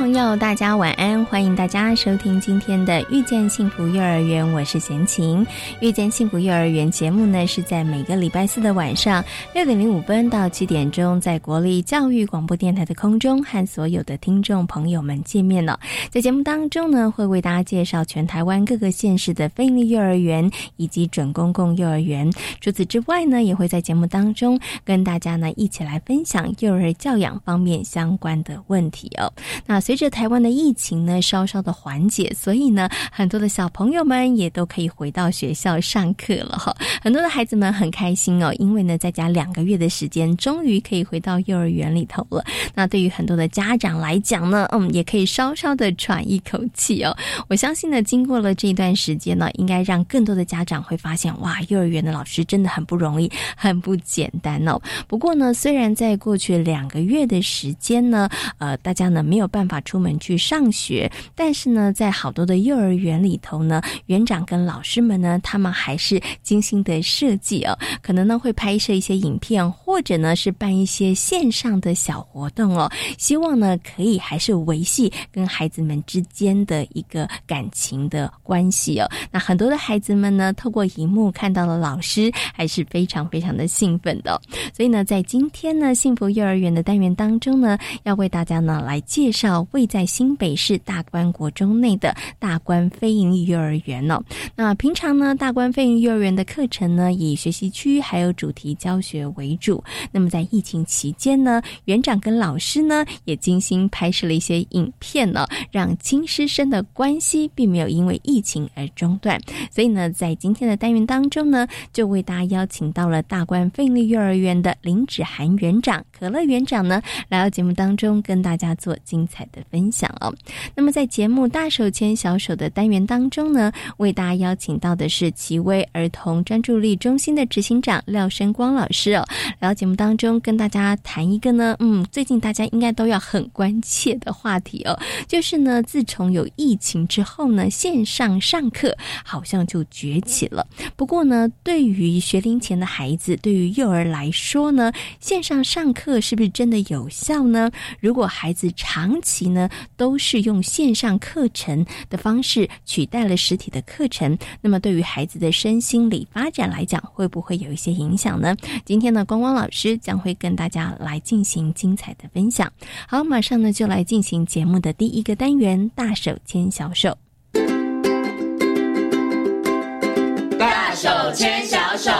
朋友，大家晚安！欢迎大家收听今天的《遇见幸福幼儿园》，我是贤琴。《遇见幸福幼儿园》节目呢，是在每个礼拜四的晚上六点零五分到七点钟，在国立教育广播电台的空中和所有的听众朋友们见面了。在节目当中呢，会为大家介绍全台湾各个县市的非营利幼儿园以及准公共幼儿园。除此之外呢，也会在节目当中跟大家呢一起来分享幼儿教养方面相关的问题哦。那随着台湾的疫情呢稍稍的缓解，所以呢很多的小朋友们也都可以回到学校上课了哈。很多的孩子们很开心哦，因为呢在家两个月的时间，终于可以回到幼儿园里头了。那对于很多的家长来讲呢，嗯，也可以稍稍的喘一口气哦。我相信呢，经过了这一段时间呢，应该让更多的家长会发现，哇，幼儿园的老师真的很不容易，很不简单哦。不过呢，虽然在过去两个月的时间呢，呃，大家呢没有办法。出门去上学，但是呢，在好多的幼儿园里头呢，园长跟老师们呢，他们还是精心的设计哦，可能呢会拍摄一些影片，或者呢是办一些线上的小活动哦，希望呢可以还是维系跟孩子们之间的一个感情的关系哦。那很多的孩子们呢，透过荧幕看到了老师，还是非常非常的兴奋的。所以呢，在今天呢，幸福幼儿园的单元当中呢，要为大家呢来介绍。位在新北市大关国中内的大关飞营幼儿园哦。那平常呢，大关飞营幼儿园的课程呢，以学习区还有主题教学为主。那么在疫情期间呢，园长跟老师呢，也精心拍摄了一些影片呢，让亲师生的关系并没有因为疫情而中断。所以呢，在今天的单元当中呢，就为大家邀请到了大关飞营幼儿园的林芷涵园长、可乐园长呢，来到节目当中跟大家做精彩的。分享哦。那么在节目“大手牵小手”的单元当中呢，为大家邀请到的是奇威儿童专注力中心的执行长廖生光老师哦，来到节目当中跟大家谈一个呢，嗯，最近大家应该都要很关切的话题哦，就是呢，自从有疫情之后呢，线上上课好像就崛起了。不过呢，对于学龄前的孩子，对于幼儿来说呢，线上上课是不是真的有效呢？如果孩子长期呢，都是用线上课程的方式取代了实体的课程。那么，对于孩子的身心理发展来讲，会不会有一些影响呢？今天呢，光光老师将会跟大家来进行精彩的分享。好，马上呢就来进行节目的第一个单元——大手牵小手。大手牵小手。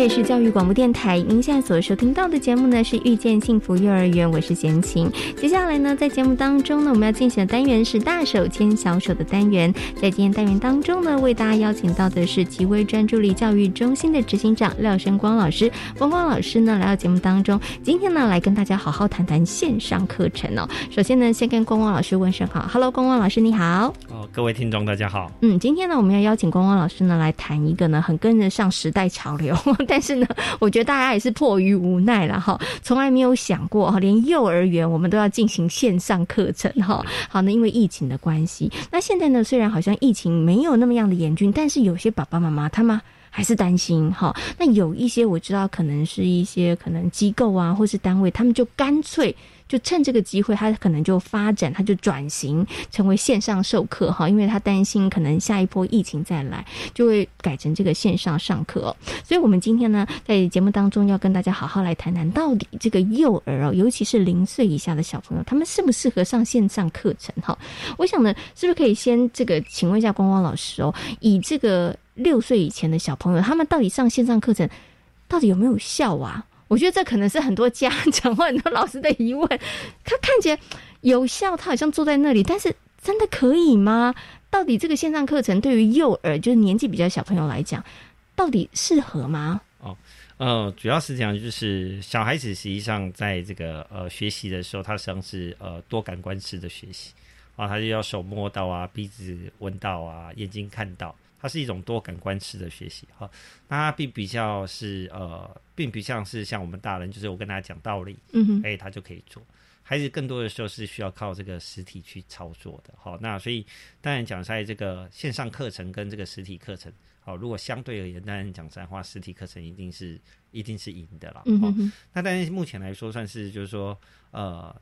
这是教育广播电台，您现在所收听到的节目呢是遇见幸福幼儿园，我是贤琴。接下来呢，在节目当中呢，我们要进行的单元是大手牵小手的单元。在今天单元当中呢，为大家邀请到的是奇威专注力教育中心的执行长廖生光老师。光光老师呢来到节目当中，今天呢来跟大家好好谈谈线上课程哦。首先呢，先跟光光老师问声好，Hello，光光老师你好。哦，各位听众大家好。嗯，今天呢，我们要邀请光光老师呢来谈一个呢很跟得上时代潮流。但是呢，我觉得大家也是迫于无奈了哈，从来没有想过哈，连幼儿园我们都要进行线上课程哈。好，呢因为疫情的关系，那现在呢，虽然好像疫情没有那么样的严峻，但是有些爸爸妈妈他们还是担心哈。那有一些我知道，可能是一些可能机构啊，或是单位，他们就干脆。就趁这个机会，他可能就发展，他就转型成为线上授课哈，因为他担心可能下一波疫情再来，就会改成这个线上上课。所以，我们今天呢，在节目当中要跟大家好好来谈谈，到底这个幼儿哦，尤其是零岁以下的小朋友，他们适不适合上线上课程哈？我想呢，是不是可以先这个请问一下光光老师哦，以这个六岁以前的小朋友，他们到底上线上课程到底有没有效啊？我觉得这可能是很多家长或很多老师的疑问。他看起来有效，他好像坐在那里，但是真的可以吗？到底这个线上课程对于幼儿，就是年纪比较小朋友来讲，到底适合吗？哦，呃，主要是讲就是小孩子实际上在这个呃学习的时候，他实际上是呃多感官式的学习啊，他就要手摸到啊，鼻子闻到啊，眼睛看到。它是一种多感官式的学习，哈，那它并比较是呃，并不像是像我们大人，就是我跟大家讲道理，嗯哼，哎，他就可以做。孩子更多的时候是需要靠这个实体去操作的，好，那所以当然讲在这个线上课程跟这个实体课程，好，如果相对而言，当然讲在话，实体课程一定是一定是赢的了，嗯哼，那但是目前来说，算是就是说，呃。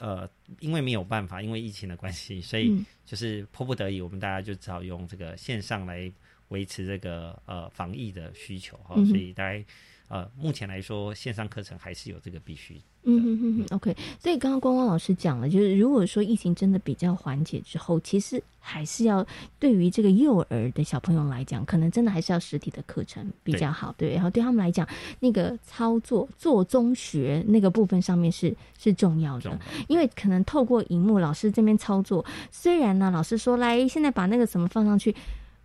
呃，因为没有办法，因为疫情的关系，所以就是迫不得已，我们大家就只好用这个线上来维持这个呃防疫的需求哈，所以大家。呃，目前来说，线上课程还是有这个必须。嗯嗯嗯 o k 所以刚刚光光老师讲了，就是如果说疫情真的比较缓解之后，其实还是要对于这个幼儿的小朋友来讲，可能真的还是要实体的课程比较好，对。然后对他们来讲，那个操作做中学那个部分上面是是重要的，因为可能透过荧幕老师这边操作，虽然呢老师说来现在把那个什么放上去。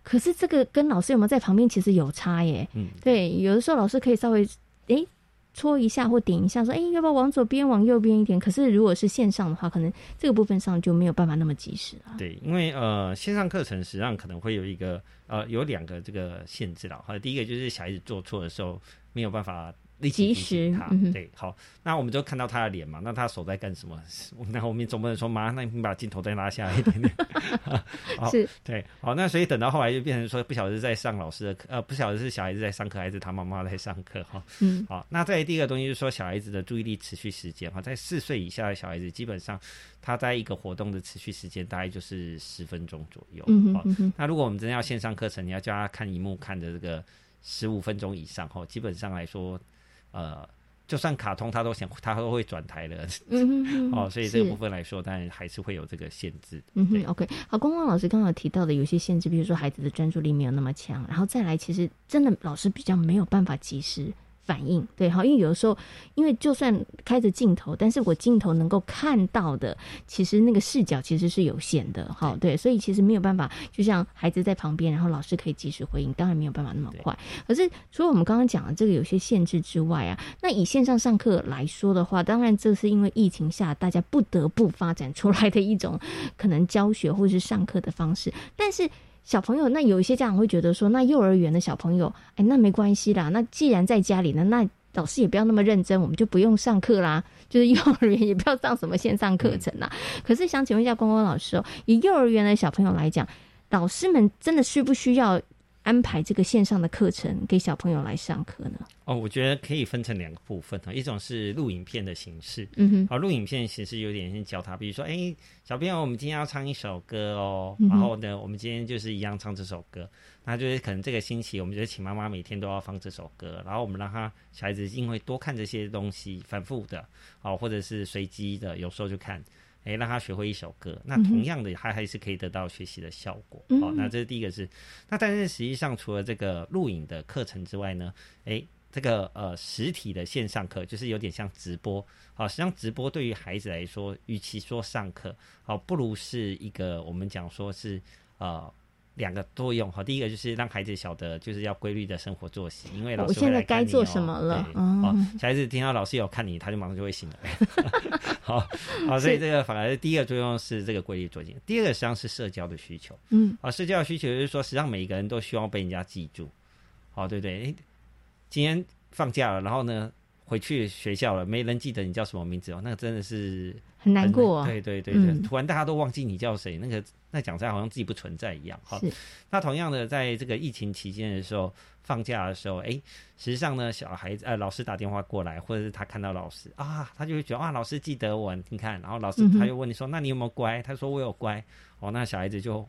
可是这个跟老师有没有在旁边其实有差耶，嗯，对，有的时候老师可以稍微诶搓一下或点一下，说哎要不要往左边往右边一点？可是如果是线上的话，可能这个部分上就没有办法那么及时了。对，因为呃线上课程实际上可能会有一个呃有两个这个限制了，哈，第一个就是小孩子做错的时候没有办法。及时，他对好，那我们就看到他的脸嘛。那他手在干什么？那我们总不能说，妈，那你把镜头再拉下来一点点。是，对，好，那所以等到后来就变成说，不晓得是在上老师的课，呃，不晓得是小孩子在上课，还是他妈妈在上课，哈。嗯，好，那在第一个东西就是说，小孩子的注意力持续时间哈，在四岁以下的小孩子，基本上他在一个活动的持续时间大概就是十分钟左右。嗯嗯那如果我们真的要线上课程，你要叫他看荧幕看的这个十五分钟以上，哈，基本上来说。呃，就算卡通，他都想，他都会转台的。嗯哦，所以这个部分来说，当然还是会有这个限制。嗯哼，OK。好，光光老师刚刚提到的有些限制，比如说孩子的专注力没有那么强，然后再来，其实真的老师比较没有办法及时。反应对好，因为有的时候，因为就算开着镜头，但是我镜头能够看到的，其实那个视角其实是有限的，好对，所以其实没有办法，就像孩子在旁边，然后老师可以及时回应，当然没有办法那么快。可是除了我们刚刚讲的这个有些限制之外啊，那以线上上课来说的话，当然这是因为疫情下大家不得不发展出来的一种可能教学或是上课的方式，但是。小朋友，那有一些家长会觉得说，那幼儿园的小朋友，哎，那没关系啦。那既然在家里呢，那老师也不要那么认真，我们就不用上课啦。就是幼儿园也不要上什么线上课程啦。可是想请问一下光光老师哦，以幼儿园的小朋友来讲，老师们真的需不需要？安排这个线上的课程给小朋友来上课呢？哦，我觉得可以分成两个部分啊，一种是录影片的形式，嗯哼，好，录影片形式有点像教他，比如说，哎，小朋友，我们今天要唱一首歌哦，然后呢，我们今天就是一样唱这首歌，那就是可能这个星期，我们就请妈妈每天都要放这首歌，然后我们让他小孩子因为多看这些东西，反复的，哦，或者是随机的，有时候就看。哎，让他学会一首歌，那同样的，他还是可以得到学习的效果。好，那这是第一个是，那但是实际上除了这个录影的课程之外呢，哎，这个呃实体的线上课就是有点像直播。好，实际上直播对于孩子来说，与其说上课，好，不如是一个我们讲说是呃。两个作用哈，第一个就是让孩子晓得就是要规律的生活作息，因为老师现在该做什么了。哦，小孩子听到老师有看你，他就马上就会醒了。好，好，所以这个反而第一个作用是这个规律作息，第二个实际上是社交的需求。嗯，啊，社交的需求就是说，实际上每一个人都希望被人家记住。好，对不对？今天放假了，然后呢，回去学校了，没人记得你叫什么名字哦，那个真的是。很难过，对对对对，突然大家都忘记你叫谁，那个那讲出来好像自己不存在一样。好，那同样的，在这个疫情期间的时候，放假的时候，哎，实际上呢，小孩子呃，老师打电话过来，或者是他看到老师啊，他就会觉得啊，老师记得我，你看，然后老师他又问你说，那你有没有乖？他说我有乖，哦，那小孩子就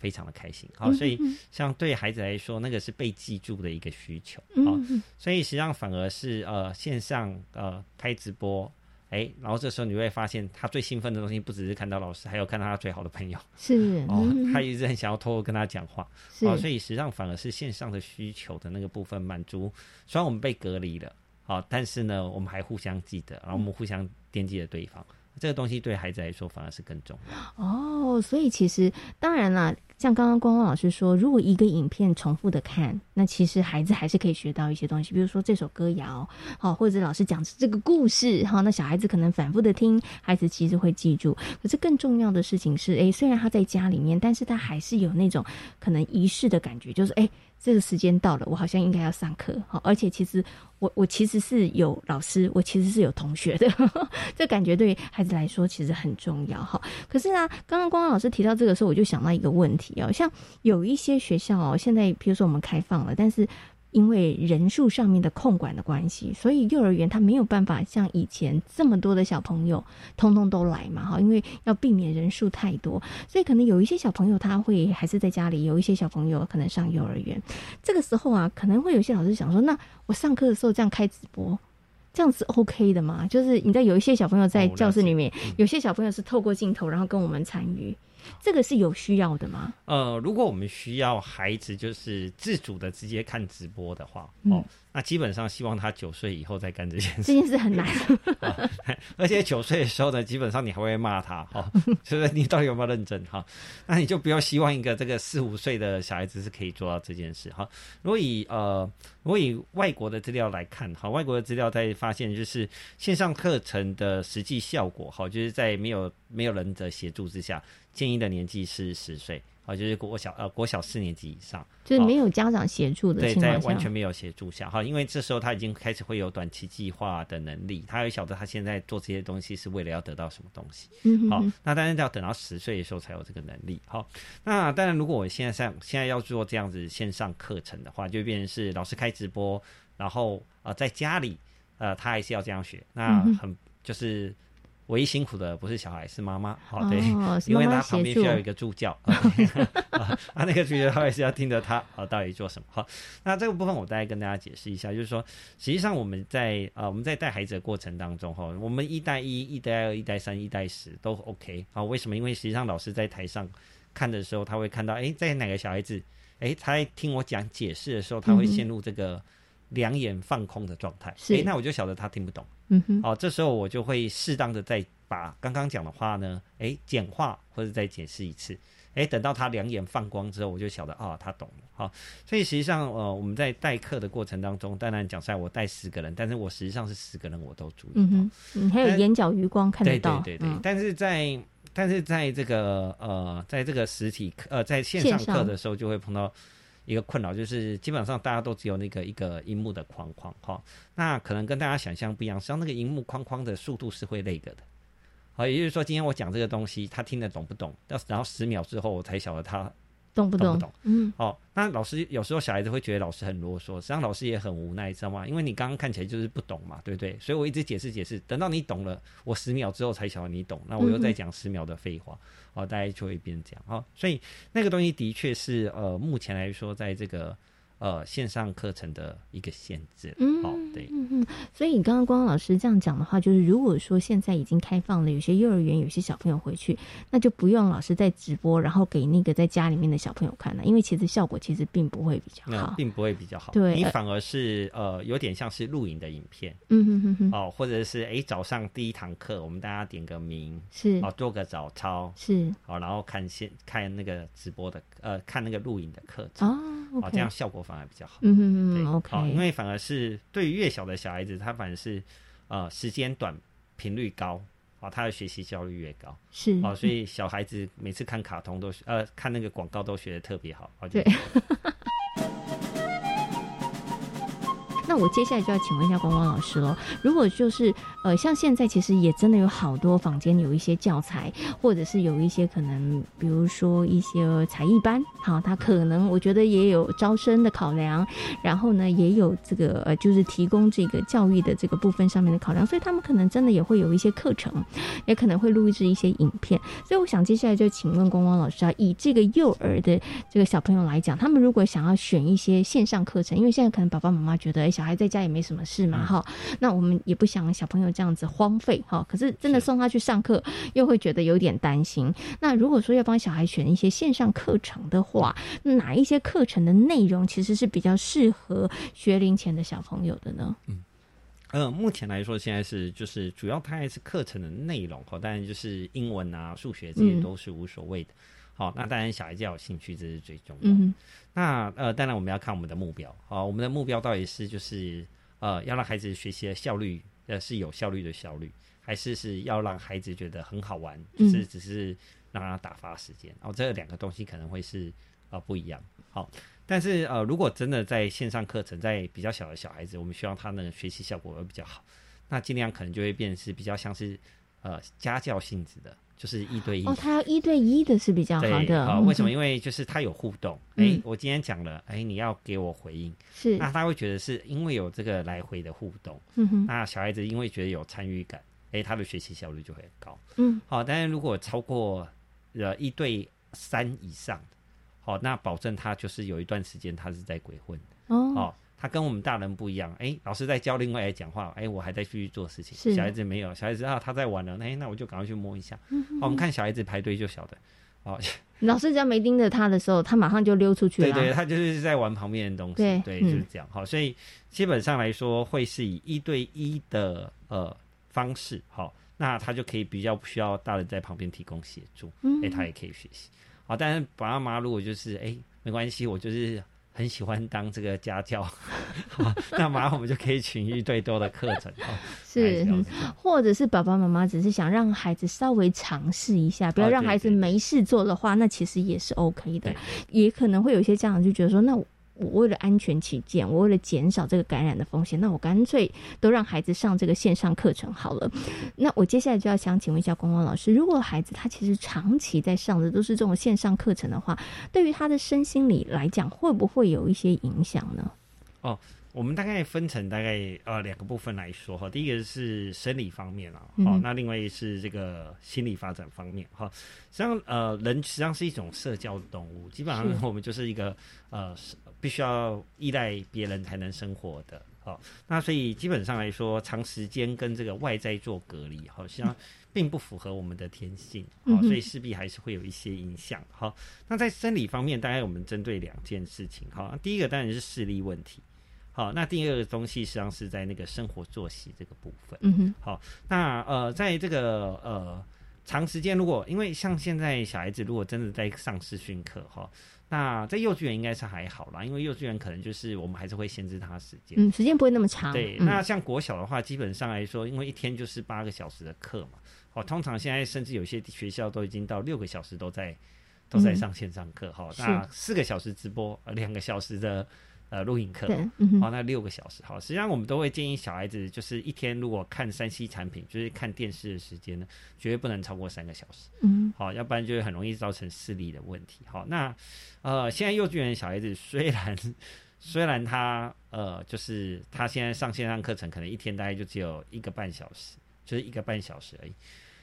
非常的开心。好，所以像对孩子来说，那个是被记住的一个需求。好，所以实际上反而是呃线上呃开直播。哎，然后这时候你会发现，他最兴奋的东西不只是看到老师，还有看到他最好的朋友。是 哦，他一直很想要偷偷跟他讲话。哦，所以实际上反而是线上的需求的那个部分满足。虽然我们被隔离了，好，但是呢，我们还互相记得，然后我们互相惦记着对方，这个东西对孩子来说反而是更重要。哦，所以其实当然啦。像刚刚光光老师说，如果一个影片重复的看，那其实孩子还是可以学到一些东西，比如说这首歌谣，好，或者老师讲这个故事，哈，那小孩子可能反复的听，孩子其实会记住。可是更重要的事情是，哎，虽然他在家里面，但是他还是有那种可能仪式的感觉，就是哎。这个时间到了，我好像应该要上课，好，而且其实我我其实是有老师，我其实是有同学的，这感觉对孩子来说其实很重要，哈。可是呢，刚刚光光老师提到这个时候，我就想到一个问题哦，像有一些学校哦，现在比如说我们开放了，但是。因为人数上面的控管的关系，所以幼儿园他没有办法像以前这么多的小朋友通通都来嘛，哈，因为要避免人数太多，所以可能有一些小朋友他会还是在家里，有一些小朋友可能上幼儿园。这个时候啊，可能会有些老师想说，那我上课的时候这样开直播，这样子 OK 的吗？就是你知道有一些小朋友在教室里面，有些小朋友是透过镜头然后跟我们参与。这个是有需要的吗？呃，如果我们需要孩子就是自主的直接看直播的话，哦。那基本上希望他九岁以后再干这件事。这件事很难，而且九岁的时候呢，基本上你还会骂他，哈，就是你到底有没有认真，哈？那你就不要希望一个这个四五岁的小孩子是可以做到这件事，哈。如果以呃，如果以外国的资料来看，哈，外国的资料在发现就是线上课程的实际效果，哈，就是在没有没有人的协助之下，建议的年纪是十岁。啊，就是国小呃，国小四年级以上，就是没有家长协助的情况下，在完全没有协助下，哈，因为这时候他已经开始会有短期计划的能力，他也晓得他现在做这些东西是为了要得到什么东西，嗯，好，那当然要等到十岁的时候才有这个能力，好，那当然如果我现在上现在要做这样子线上课程的话，就变成是老师开直播，然后呃在家里呃他还是要这样学，那很就是。唯一辛苦的不是小孩，是妈妈。好，对，因为他旁边需要一个助教。啊，那个助教他也是要听着他啊，到底做什么。好，那这个部分我大概跟大家解释一下，就是说，实际上我们在啊，我们在带孩子的过程当中，哈，我们一带一、一带二、一带三、一带十都 OK。好，为什么？因为实际上老师在台上看的时候，他会看到，哎，在哪个小孩子，哎，他在听我讲解释的时候，他会陷入这个。两眼放空的状态，哎，那我就晓得他听不懂。嗯哼，好，这时候我就会适当的再把刚刚讲的话呢，哎，简化或者再解释一次。哎，等到他两眼放光之后，我就晓得啊，他懂了。好，所以实际上，呃，我们在代课的过程当中，当然讲出来我带十个人，但是我实际上是十个人我都注意。嗯哼，嗯，还有眼角余光看得到。对对对对，但是在但是在这个呃，在这个实体课呃，在线上课的时候，就会碰到。一个困扰就是，基本上大家都只有那个一个荧幕的框框哈，那可能跟大家想象不一样，实际上那个荧幕框框的速度是会那个的，好，也就是说今天我讲这个东西，他听得懂不懂？要然后十秒之后我才晓得他。懂不懂？嗯，哦。那老师有时候小孩子会觉得老师很啰嗦，实际上老师也很无奈，知道吗？因为你刚刚看起来就是不懂嘛，对不对？所以我一直解释解释，等到你懂了，我十秒之后才晓得你懂，那我又再讲十秒的废话，哦，大家就会变这样。哦，所以那个东西的确是呃，目前来说，在这个。呃，线上课程的一个限制，嗯，好，对，嗯嗯，所以你刚刚光老师这样讲的话，就是如果说现在已经开放了，有些幼儿园有些小朋友回去，那就不用老师在直播，然后给那个在家里面的小朋友看了，因为其实效果其实并不会比较好，并不会比较好，对，你反而是呃有点像是录影的影片，嗯哼哼哼，哦，或者是哎早上第一堂课，我们大家点个名，是，哦做个早操，是，哦，然后看现看那个直播的呃看那个录影的课程，哦，这样效果反而比较好，嗯嗯。嗯，OK，因为反而是对于越小的小孩子，他反而是呃时间短、频率高啊，他的学习效率越高。是啊，所。以小孩子每次看卡通都呃看那个广告都学的特别好，对。那我接下来就要请问一下光光老师喽。如果就是呃，像现在其实也真的有好多坊间有一些教材，或者是有一些可能，比如说一些才艺班，好，他可能我觉得也有招生的考量，然后呢，也有这个呃，就是提供这个教育的这个部分上面的考量，所以他们可能真的也会有一些课程，也可能会录制一些影片。所以我想接下来就请问光光老师啊，以这个幼儿的这个小朋友来讲，他们如果想要选一些线上课程，因为现在可能爸爸妈妈觉得，小孩在家也没什么事嘛，哈，那我们也不想小朋友这样子荒废，哈。可是真的送他去上课，又会觉得有点担心。那如果说要帮小孩选一些线上课程的话，哪一些课程的内容其实是比较适合学龄前的小朋友的呢？嗯，呃，目前来说，现在是就是主要它还是课程的内容哈，当然就是英文啊、数学这些都是无所谓的。好，那当然小孩子要有兴趣，这是最重要。嗯那呃，当然我们要看我们的目标。好，我们的目标到底是就是呃，要让孩子学习的效率呃是有效率的效率，还是是要让孩子觉得很好玩，就是只是让他打发时间。哦，这两个东西可能会是呃不一样。好，但是呃，如果真的在线上课程，在比较小的小孩子，我们希望他的学习效果会比较好，那尽量可能就会变是比较像是呃家教性质的。就是一对一哦，他要一对一的是比较好的啊？为什么？因为就是他有互动。哎，我今天讲了，哎，你要给我回应，是那他会觉得是因为有这个来回的互动。嗯哼，那小孩子因为觉得有参与感，哎，他的学习效率就会很高。嗯，好，但是如果超过呃一对三以上，好，那保证他就是有一段时间他是在鬼混哦。他跟我们大人不一样，哎，老师在教另外来讲话，哎，我还在继续做事情。小孩子没有，小孩子啊，他在玩了，哎，那我就赶快去摸一下。我们看小孩子排队就晓得，哦，老师只要没盯着他的时候，他马上就溜出去了。对对，他就是在玩旁边的东西。对对，就是这样。好，所以基本上来说，会是以一对一的呃方式，好，那他就可以比较不需要大人在旁边提供协助，哎，他也可以学习。好，但是爸爸妈妈如果就是哎没关系，我就是。很喜欢当这个家教，那马上我们就可以请一对多的课程哦。是，或者是爸爸妈妈只是想让孩子稍微尝试一下，不要让孩子没事做的话，那其实也是 OK 的。也可能会有一些家长就觉得说，那。我为了安全起见，我为了减少这个感染的风险，那我干脆都让孩子上这个线上课程好了。那我接下来就要想请问一下光光老师，如果孩子他其实长期在上的都是这种线上课程的话，对于他的身心理来讲，会不会有一些影响呢？哦。我们大概分成大概呃两个部分来说哈，第一个是生理方面啊，好，那另外是这个心理发展方面哈。实际上呃，人实际上是一种社交动物，基本上我们就是一个呃必须要依赖别人才能生活的，好，那所以基本上来说，长时间跟这个外在做隔离，好像并不符合我们的天性，好，所以势必还是会有一些影响。好，那在生理方面，大概我们针对两件事情，好，第一个当然是视力问题。好，那第二个东西实际上是在那个生活作息这个部分。嗯哼。好，那呃，在这个呃长时间，如果因为像现在小孩子如果真的在上视讯课哈，那在幼稚园应该是还好啦，因为幼稚园可能就是我们还是会限制他时间，嗯，时间不会那么长。对，那像国小的话，基本上来说，因为一天就是八个小时的课嘛，哦，通常现在甚至有些学校都已经到六个小时都在都在上线上课哈，那四个小时直播，两个小时的。呃，录影课，好，那六个小时，好，实际上我们都会建议小孩子，就是一天如果看三 C 产品，就是看电视的时间呢，绝对不能超过三个小时，嗯，好，要不然就会很容易造成视力的问题。好，那呃，现在幼稚园小孩子虽然虽然他呃，就是他现在上线上课程，可能一天大概就只有一个半小时，就是一个半小时而已，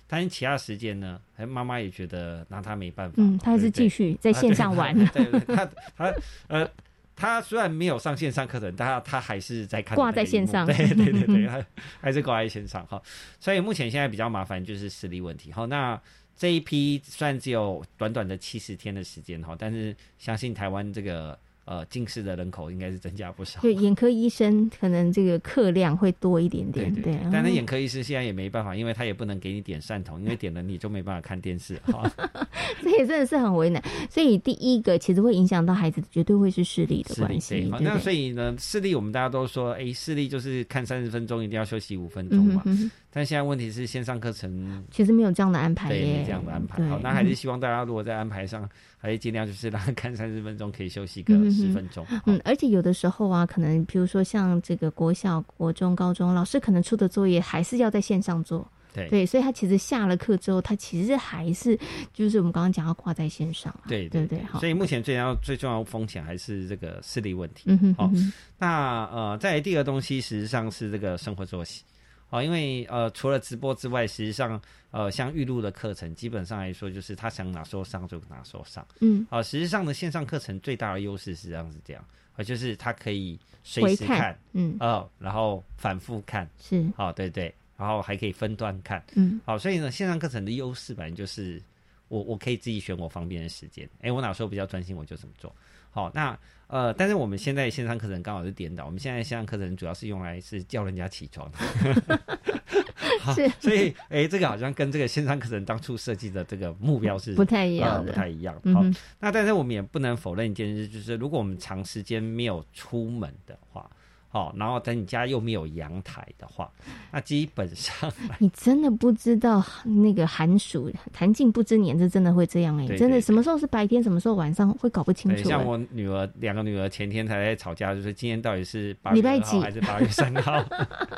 但是其他时间呢，哎，妈妈也觉得拿他没办法，嗯，他还是继续在线上玩，对对，他他呃。他虽然没有上线上课程，但他他还是在看挂在线上，对对对 对，他还是挂在线上哈。所以目前现在比较麻烦就是实力问题哈。那这一批虽然只有短短的七十天的时间哈，但是相信台湾这个。呃，近视的人口应该是增加不少。对，眼科医生可能这个客量会多一点点。对对。但是眼科医师现在也没办法，因为他也不能给你点散瞳，因为点了你就没办法看电视。哈，这也真的是很为难。所以第一个其实会影响到孩子，绝对会是视力的关系。对，那所以呢，视力我们大家都说，哎，视力就是看三十分钟，一定要休息五分钟嘛。但现在问题是线上课程其实没有这样的安排，对，没这样的安排。好，那还是希望大家如果在安排上，还是尽量就是让他看三十分钟，可以休息个十分钟。嗯，而且有的时候啊，可能比如说像这个国小、国中、高中，老师可能出的作业还是要在线上做。对对，所以他其实下了课之后，他其实还是就是我们刚刚讲要挂在线上。对对对，所以目前最要最重要的风险还是这个视力问题。嗯哼，好，那呃，在第二个东西实际上是这个生活作息。哦，因为呃，除了直播之外，实际上呃，像预录的课程，基本上来说就是他想哪时候上就哪时候上。嗯，啊，实际上的线上课程最大的优势实际上是，这样啊，就是它可以随时看，嗯，哦，然后反复看，是，哦，对对，然后还可以分段看，嗯，好，所以呢，线上课程的优势反正就是我我可以自己选我方便的时间，哎，我哪时候比较专心我就怎么做。好，那呃，但是我们现在线上课程刚好是颠倒，我们现在线上课程主要是用来是叫人家起床。是，所以哎，这个好像跟这个线上课程当初设计的这个目标是不太一样的，不太一样。好，那但是我们也不能否认一件事，就是如果我们长时间没有出门的话。哦，然后等你家又没有阳台的话，那基本上 你真的不知道那个寒暑寒尽不知年，这真的会这样哎，真的什么时候是白天，什么时候晚上会搞不清楚。像我女儿两个女儿前天才在吵架，就是今天到底是礼拜几还是八月三号？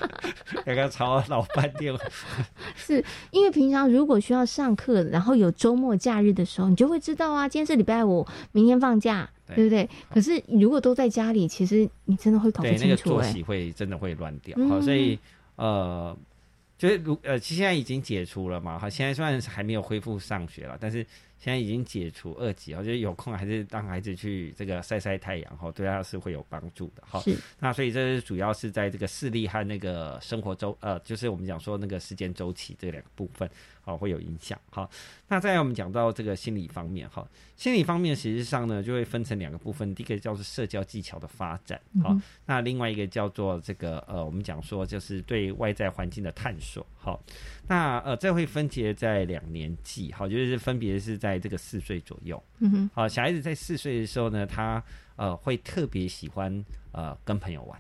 刚刚吵了老半天。是因为平常如果需要上课，然后有周末假日的时候，你就会知道啊，今天是礼拜五，明天放假。对不对？可是如果都在家里，其实你真的会搞不清楚。对，那个作息会真的会乱掉。好，所以呃，就是如呃，现在已经解除了嘛。哈，现在虽然还没有恢复上学了，但是。现在已经解除二级，我觉得有空还是让孩子去这个晒晒太阳，哈，对他是会有帮助的，哈。那所以这是主要是在这个视力和那个生活周，呃，就是我们讲说那个时间周期这两个部分，好会有影响，哈。那再来我们讲到这个心理方面，哈，心理方面实际上呢就会分成两个部分，第一个叫做社交技巧的发展，好，那另外一个叫做这个呃，我们讲说就是对外在环境的探索，好。那呃，这会分解在两年纪，好，就是分别是在这个四岁左右。嗯哼，好，小孩子在四岁的时候呢，他呃会特别喜欢呃跟朋友玩，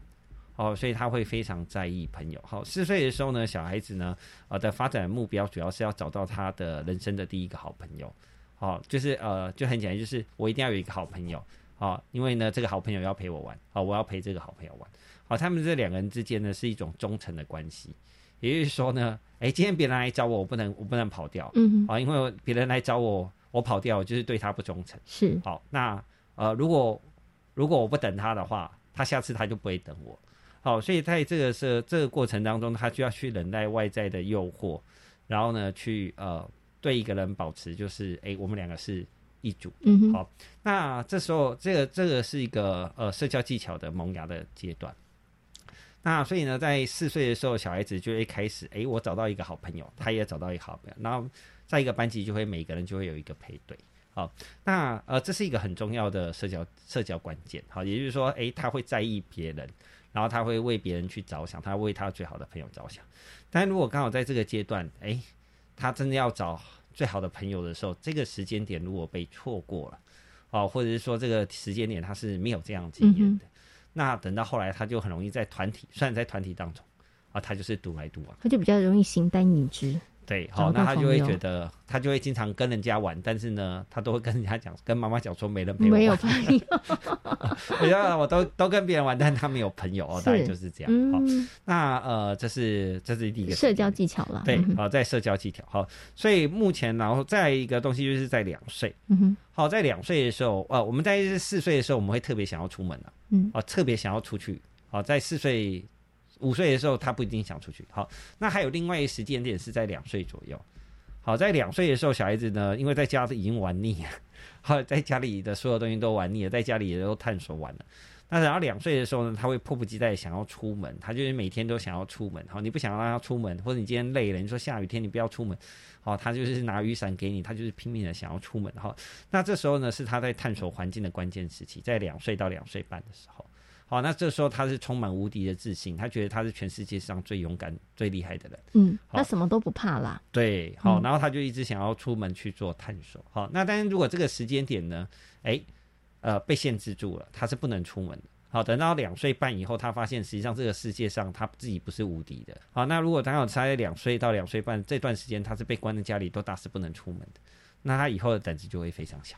哦，所以他会非常在意朋友。好，四岁的时候呢，小孩子呢呃的发展目标主要是要找到他的人生的第一个好朋友。好，就是呃就很简单，就是我一定要有一个好朋友。好，因为呢这个好朋友要陪我玩，好，我要陪这个好朋友玩。好，他们这两个人之间呢是一种忠诚的关系。也就是说呢，哎，今天别人来找我，我不能，我不能跑掉，嗯，啊，因为别人来找我，我跑掉我就是对他不忠诚，是，好，那呃，如果如果我不等他的话，他下次他就不会等我，好，所以在这个是这个过程当中，他就要去忍耐外在的诱惑，然后呢，去呃对一个人保持就是哎，我们两个是一组，嗯，好，那这时候这个这个是一个呃社交技巧的萌芽的阶段。那所以呢，在四岁的时候，小孩子就会开始，哎，我找到一个好朋友，他也找到一个好朋友，然后在一个班级就会每个人就会有一个配对，好，那呃，这是一个很重要的社交社交关键，好，也就是说，哎，他会在意别人，然后他会为别人去着想，他为他最好的朋友着想，但如果刚好在这个阶段，哎，他真的要找最好的朋友的时候，这个时间点如果被错过了，哦，或者是说这个时间点他是没有这样经验的。那等到后来，他就很容易在团体，虽然在团体当中，啊，他就是独来独往，他就比较容易形单影只。对，好，那他就会觉得，他就会经常跟人家玩，但是呢，他都会跟人家讲，跟妈妈讲说没人陪我，没有朋友，我要我都都跟别人玩，但他没有朋友哦，大概就是这样。好，那呃，这是这是第一个社交技巧了。对，好，在社交技巧，好，所以目前然后再一个东西就是在两岁，嗯哼，好，在两岁的时候，呃，我们在四岁的时候，我们会特别想要出门了，嗯，哦，特别想要出去，好，在四岁。五岁的时候，他不一定想出去。好，那还有另外一个时间点是在两岁左右。好，在两岁的时候，小孩子呢，因为在家已经玩腻了，好，在家里的所有东西都玩腻了，在家里也都探索完了。那然后两岁的时候呢，他会迫不及待想要出门，他就是每天都想要出门。好，你不想让他出门，或者你今天累了，你说下雨天你不要出门，好，他就是拿雨伞给你，他就是拼命的想要出门。哈，那这时候呢，是他在探索环境的关键时期，在两岁到两岁半的时候。好，那这时候他是充满无敌的自信，他觉得他是全世界上最勇敢、最厉害的人。嗯，他什么都不怕啦。对，好，然后他就一直想要出门去做探索。好，那但是如果这个时间点呢，哎，呃，被限制住了，他是不能出门的。好，等到两岁半以后，他发现实际上这个世界上他自己不是无敌的。好，那如果刚好在两岁到两岁半这段时间，他是被关在家里，都打死不能出门的，那他以后的胆子就会非常小。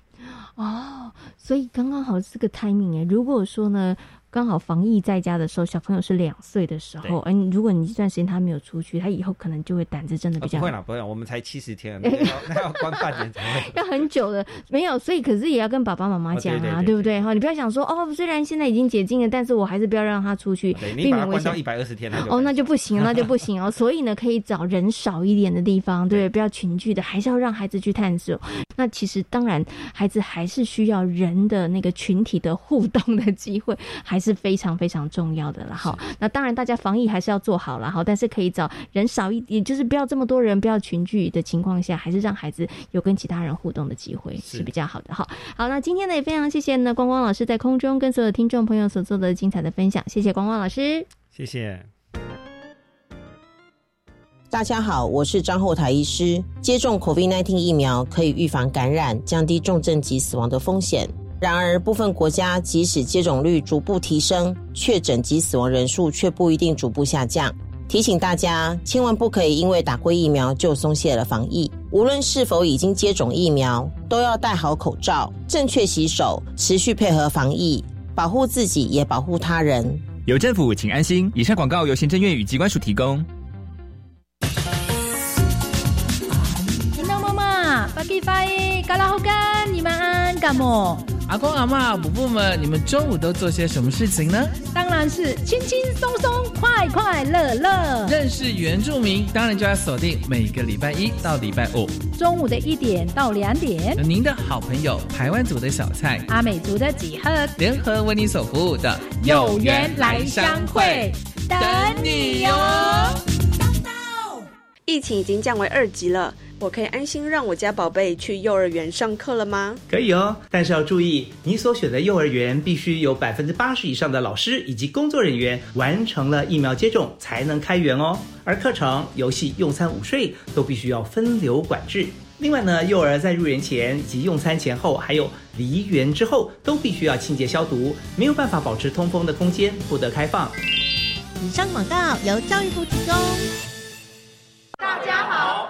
哦，所以刚刚好是个 timing 哎，如果说呢？刚好防疫在家的时候，小朋友是两岁的时候，哎，如果你这段时间他没有出去，他以后可能就会胆子真的比较不会了，不会，我们才七十天，那要关半年才会，要很久的，没有，所以可是也要跟爸爸妈妈讲啊，对不对？哈，你不要想说哦，虽然现在已经解禁了，但是我还是不要让他出去，避免危险。一百二十天哦，那就不行，那就不行哦。所以呢，可以找人少一点的地方，对，不要群聚的，还是要让孩子去探索。那其实当然，孩子还是需要人的那个群体的互动的机会，还。是非常非常重要的了哈。那当然，大家防疫还是要做好了哈，但是可以找人少一点，就是不要这么多人，不要群聚的情况下，还是让孩子有跟其他人互动的机会是比较好的哈。好，那今天呢也非常谢谢呢光光老师在空中跟所有听众朋友所做的精彩的分享，谢谢光光老师，谢谢。大家好，我是张后台医师。接种 COVID-19 疫苗可以预防感染，降低重症及死亡的风险。然而，部分国家即使接种率逐步提升，确诊及死亡人数却不一定逐步下降。提醒大家，千万不可以因为打过疫苗就松懈了防疫。无论是否已经接种疫苗，都要戴好口罩，正确洗手，持续配合防疫，保护自己也保护他人。有政府，请安心。以上广告由行政院与机关署提供。干么？阿公阿妈、伯父们，你们中午都做些什么事情呢？当然是轻轻松松、快快乐乐。认识原住民，当然就要锁定每个礼拜一到礼拜五中午的一点到两点。您的好朋友台湾族的小菜、阿美族的几何联合为你所服务的有缘来相会，等你哟。疫情已经降为二级了。我可以安心让我家宝贝去幼儿园上课了吗？可以哦，但是要注意，你所选的幼儿园必须有百分之八十以上的老师以及工作人员完成了疫苗接种才能开园哦。而课程、游戏、用餐、午睡都必须要分流管制。另外呢，幼儿在入园前以及用餐前后，还有离园之后，都必须要清洁消毒，没有办法保持通风的空间不得开放。以上广告由教育部提供。大家好，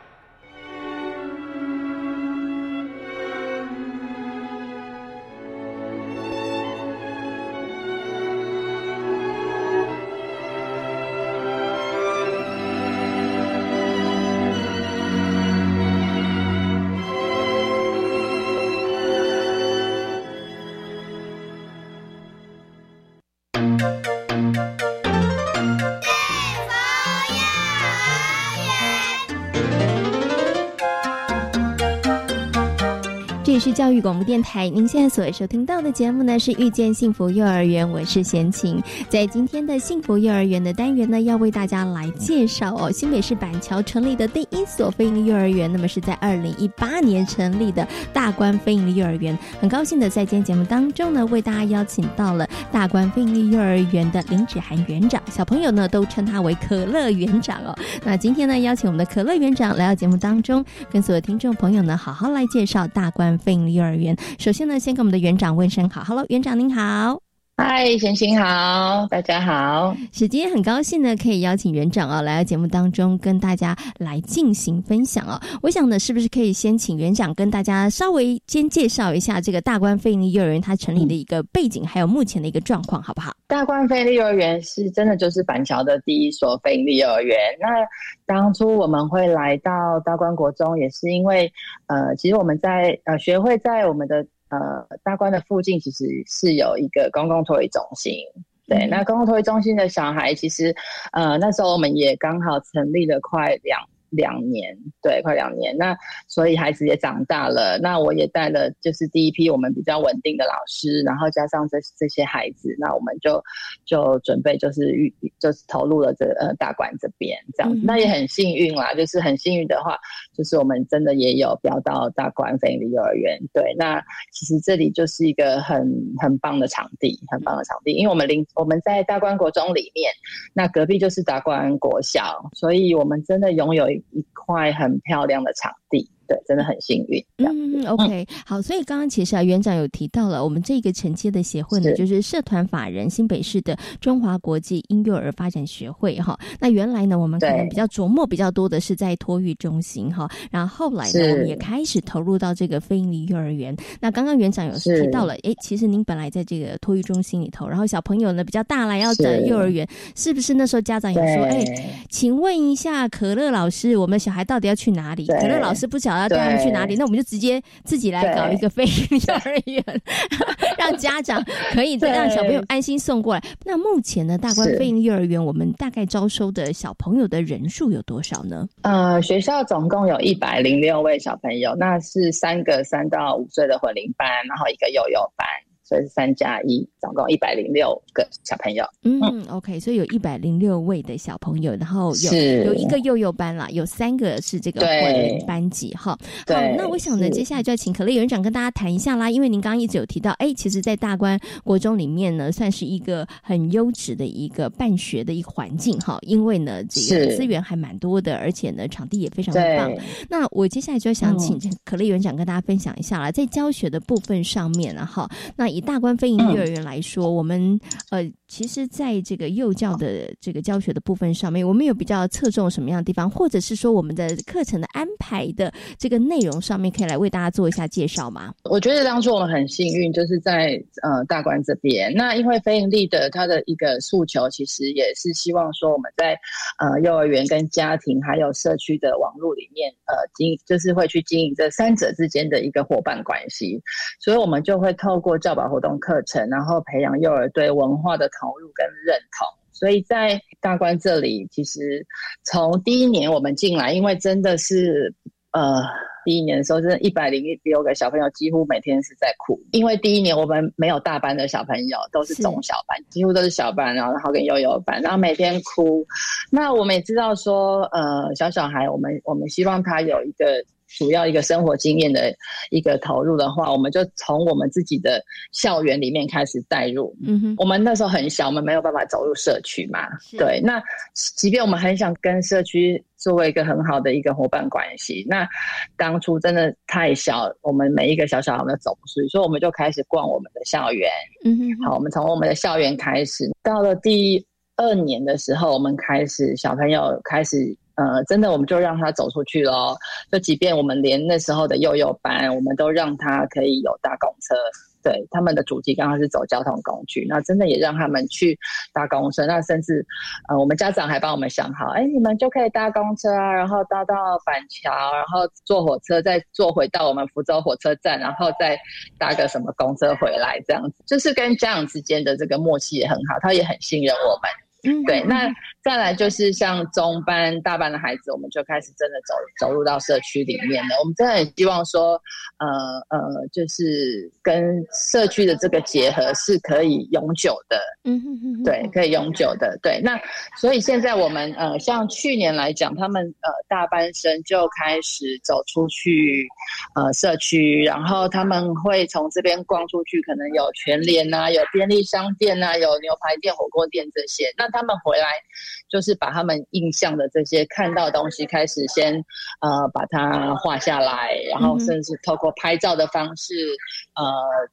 是教育广播电台，您现在所收听到的节目呢是遇见幸福幼儿园，我是贤琴。在今天的幸福幼儿园的单元呢，要为大家来介绍哦，新北市板桥成立的第一所非营幼儿园，那么是在二零一八年成立的大关非营幼儿园。很高兴的在今天节目当中呢，为大家邀请到了大关非营幼儿园的林芷涵园长，小朋友呢都称他为可乐园长哦。那今天呢，邀请我们的可乐园长来到节目当中，跟所有听众朋友呢，好好来介绍大关非。幼儿园，首先呢，先跟我们的园长问声好，Hello，园长您好，嗨，贤贤好，大家好，是今天很高兴呢，可以邀请园长啊来到节目当中跟大家来进行分享哦。我想呢，是不是可以先请园长跟大家稍微先介绍一下这个大关飞利幼儿园它成立的一个背景，还有目前的一个状况，好不好？大关飞利幼儿园是真的就是板桥的第一所飞利幼儿园，那。当初我们会来到大关国中，也是因为，呃，其实我们在呃学会在我们的呃大关的附近，其实是有一个公共托育中心。对，那公共托育中心的小孩，其实呃那时候我们也刚好成立了快两。两年，对，快两年。那所以孩子也长大了。那我也带了，就是第一批我们比较稳定的老师，然后加上这这些孩子，那我们就就准备就是预就是投入了这呃大馆这边这样。那也很幸运啦，就是很幸运的话，就是我们真的也有标到大馆非营利幼儿园。对，那其实这里就是一个很很棒的场地，很棒的场地，因为我们邻我们在大关国中里面，那隔壁就是大关国小，所以我们真的拥有。一一块很漂亮的场地。对，真的很幸运。嗯，OK，好，所以刚刚其实啊，园长有提到了，我们这个承接的协会呢，就是社团法人新北市的中华国际婴幼儿发展学会哈。那原来呢，我们可能比较琢磨比较多的是在托育中心哈，然后后来呢，我们也开始投入到这个非营利幼儿园。那刚刚园长有提到了，哎，其实您本来在这个托育中心里头，然后小朋友呢比较大了，要在幼儿园，是不是那时候家长有说，哎，请问一下可乐老师，我们小孩到底要去哪里？可乐老师不晓得。要带他们去哪里，那我们就直接自己来搞一个非营利幼儿园，让家长可以让小朋友安心送过来。那目前呢，大关非营利幼儿园我们大概招收的小朋友的人数有多少呢？呃，学校总共有一百零六位小朋友，那是三个三到五岁的混龄班，然后一个幼幼班。所以是三加一，总共一百零六个小朋友。嗯，OK，所以有一百零六位的小朋友，然后有有一个幼幼班啦，有三个是这个混班级哈。好，那我想呢，接下来就要请可乐园长跟大家谈一下啦，因为您刚刚一直有提到，哎，其实，在大关国中里面呢，算是一个很优质的一个办学的一个环境哈，因为呢，这个资源还蛮多的，而且呢，场地也非常的棒。那我接下来就要想请可乐园长跟大家分享一下啦，在教学的部分上面啊，哈，那以大观非营幼儿园来说，我们呃，其实在这个幼教的这个教学的部分上面，我们有比较侧重什么样的地方，或者是说我们的课程的安排的这个内容上面，可以来为大家做一下介绍吗？我觉得当初我们很幸运，就是在呃大观这边。那因为非营利的它的一个诉求，其实也是希望说我们在呃幼儿园跟家庭还有社区的网络里面，呃经就是会去经营这三者之间的一个伙伴关系，所以我们就会透过教保活动课程，然后培养幼儿对文化的投入跟认同。所以在大关这里，其实从第一年我们进来，因为真的是呃第一年的时候，真的一百零六个小朋友几乎每天是在哭，因为第一年我们没有大班的小朋友，都是中小班，几乎都是小班，然后然后跟幼幼班，然后每天哭。那我们也知道说，呃，小小孩，我们我们希望他有一个。主要一个生活经验的一个投入的话，我们就从我们自己的校园里面开始带入。嗯哼，我们那时候很小，我们没有办法走入社区嘛。对，那即便我们很想跟社区作为一个很好的一个伙伴关系，那当初真的太小，我们每一个小小孩都走不出去，所以我们就开始逛我们的校园。嗯哼，好，我们从我们的校园开始，到了第二年的时候，我们开始小朋友开始。呃，真的，我们就让他走出去咯。就即便我们连那时候的幼幼班，我们都让他可以有搭公车。对，他们的主题刚好是走交通工具，那真的也让他们去搭公车。那甚至，呃，我们家长还帮我们想好，哎，你们就可以搭公车啊，然后搭到板桥，然后坐火车，再坐回到我们福州火车站，然后再搭个什么公车回来，这样子，就是跟家长之间的这个默契也很好，他也很信任我们。嗯，对，那再来就是像中班、大班的孩子，我们就开始真的走走入到社区里面了。我们真的很希望说，呃呃，就是跟社区的这个结合是可以永久的。嗯哼哼，对，可以永久的。对，那所以现在我们呃，像去年来讲，他们呃大班生就开始走出去呃社区，然后他们会从这边逛出去，可能有全联啊，有便利商店啊，有牛排店、火锅店这些。那他们回来，就是把他们印象的这些看到东西，开始先呃把它画下来，然后甚至透过拍照的方式，呃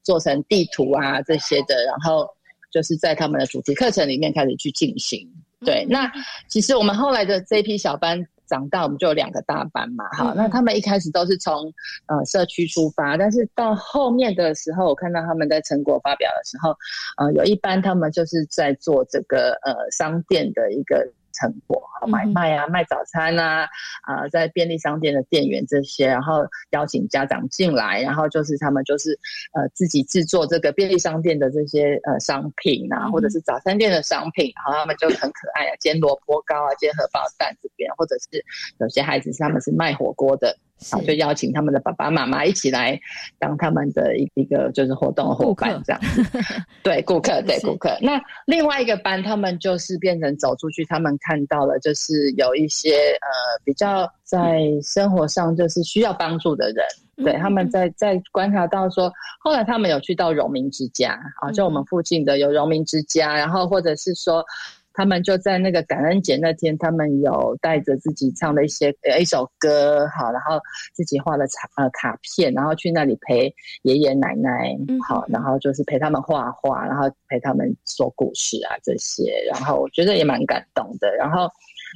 做成地图啊这些的，然后就是在他们的主题课程里面开始去进行。对，那其实我们后来的这批小班。长大我们就有两个大班嘛，好，那他们一开始都是从呃社区出发，但是到后面的时候，我看到他们在成果发表的时候，呃，有一班他们就是在做这个呃商店的一个。成果买卖啊，卖早餐啊，啊，在便利商店的店员这些，然后邀请家长进来，然后就是他们就是呃自己制作这个便利商店的这些呃商品啊，或者是早餐店的商品，然后他们就很可爱啊，煎萝卜糕啊，煎荷包蛋这边，或者是有些孩子是他们是卖火锅的。好，就邀请他们的爸爸妈妈一起来当他们的一一个就是活动伙伴这样。对，顾客对顾客。那另外一个班，他们就是变成走出去，他们看到了就是有一些呃比较在生活上就是需要帮助的人。对，他们在在观察到说，后来他们有去到荣民之家啊，就我们附近的有荣民之家，然后或者是说。他们就在那个感恩节那天，他们有带着自己唱的一些呃一首歌，好，然后自己画了卡呃卡片，然后去那里陪爷爷奶奶，好，然后就是陪他们画画，然后陪他们说故事啊这些，然后我觉得也蛮感动的。然后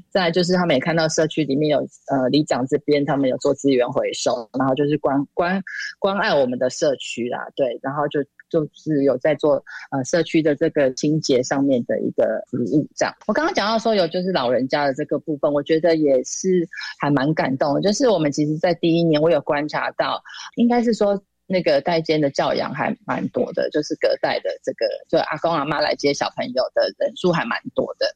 再就是他们也看到社区里面有呃里长这边他们有做资源回收，然后就是关关关爱我们的社区啦，对，然后就。就是有在做呃社区的这个清洁上面的一个服务。这样，我刚刚讲到说有就是老人家的这个部分，我觉得也是还蛮感动。就是我们其实，在第一年我有观察到，应该是说那个代间的教养还蛮多的，就是隔代的这个就阿公阿妈来接小朋友的人数还蛮多的。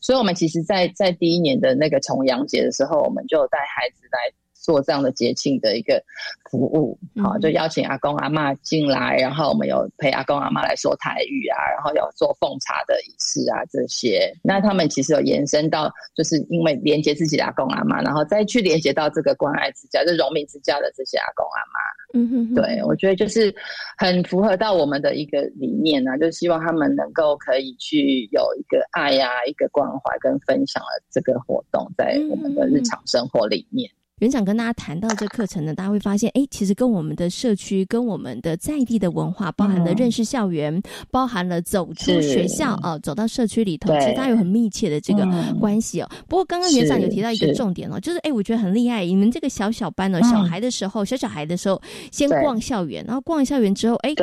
所以，我们其实，在在第一年的那个重阳节的时候，我们就带孩子来做这样的节庆的一个服务，好，就邀请阿公阿妈进来，然后我们有陪阿公阿妈来说台语啊，然后有做奉茶的仪式啊这些。那他们其实有延伸到，就是因为连接自己的阿公阿妈，然后再去连接到这个关爱之家，就荣民之家的这些阿公阿妈。嗯哼，对，我觉得就是很符合到我们的一个理念呢，就希望他们能够可以去有一个爱呀、一个关怀跟分享的这个活动，在我们的日常生活里面。园长跟大家谈到这课程呢，大家会发现，哎，其实跟我们的社区、跟我们的在地的文化，包含了认识校园，包含了走出学校啊，走到社区里头，其实它有很密切的这个关系哦。不过刚刚园长有提到一个重点哦，就是哎，我觉得很厉害，你们这个小小班呢，小孩的时候，小小孩的时候，先逛校园，然后逛完校园之后，哎，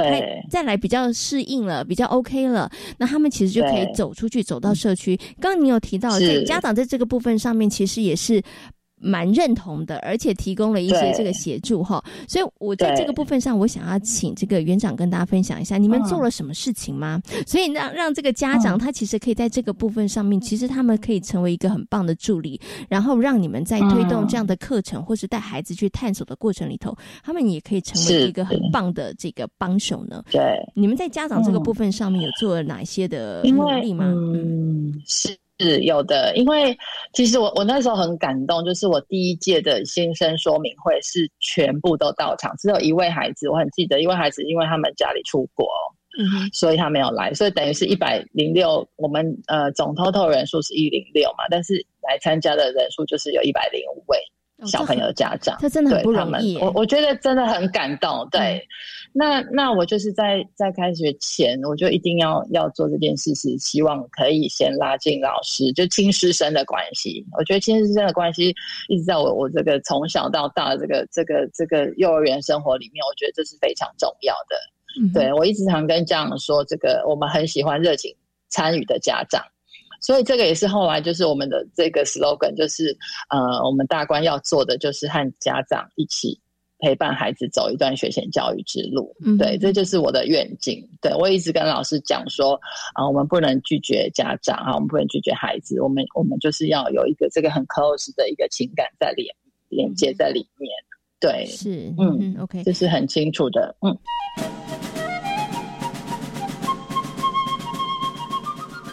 再来比较适应了，比较 OK 了，那他们其实就可以走出去，走到社区。刚刚你有提到，在家长在这个部分上面，其实也是。蛮认同的，而且提供了一些这个协助哈，所以我在这个部分上，我想要请这个园长跟大家分享一下，你们做了什么事情吗？所以让让这个家长他其实可以在这个部分上面，其实他们可以成为一个很棒的助理，然后让你们在推动这样的课程或是带孩子去探索的过程里头，他们也可以成为一个很棒的这个帮手呢。对，你们在家长这个部分上面有做了哪些的努力吗？嗯，是。是有的，因为其实我我那时候很感动，就是我第一届的新生说明会是全部都到场，只有一位孩子我很记得，一位孩子因为他们家里出国，嗯，所以他没有来，所以等于是一百零六，我们呃总 total 人数是一零六嘛，但是来参加的人数就是有一百零五位。小朋友家长，他真的很不容易。我我觉得真的很感动。对，那那我就是在在开学前，我就一定要要做这件事，是希望可以先拉近老师就亲师生的关系。我觉得亲师生的关系一直在我我这个从小到大这个这个这个幼儿园生活里面，我觉得这是非常重要的。对我一直常跟家长说，这个我们很喜欢热情参与的家长。所以这个也是后来就是我们的这个 slogan，就是呃，我们大官要做的就是和家长一起陪伴孩子走一段学前教育之路。对，这就是我的愿景。对我一直跟老师讲说啊，我们不能拒绝家长啊，我们不能拒绝孩子，我们我们就是要有一个这个很 close 的一个情感在连连接在里面。对，是，嗯，OK，这是很清楚的，嗯。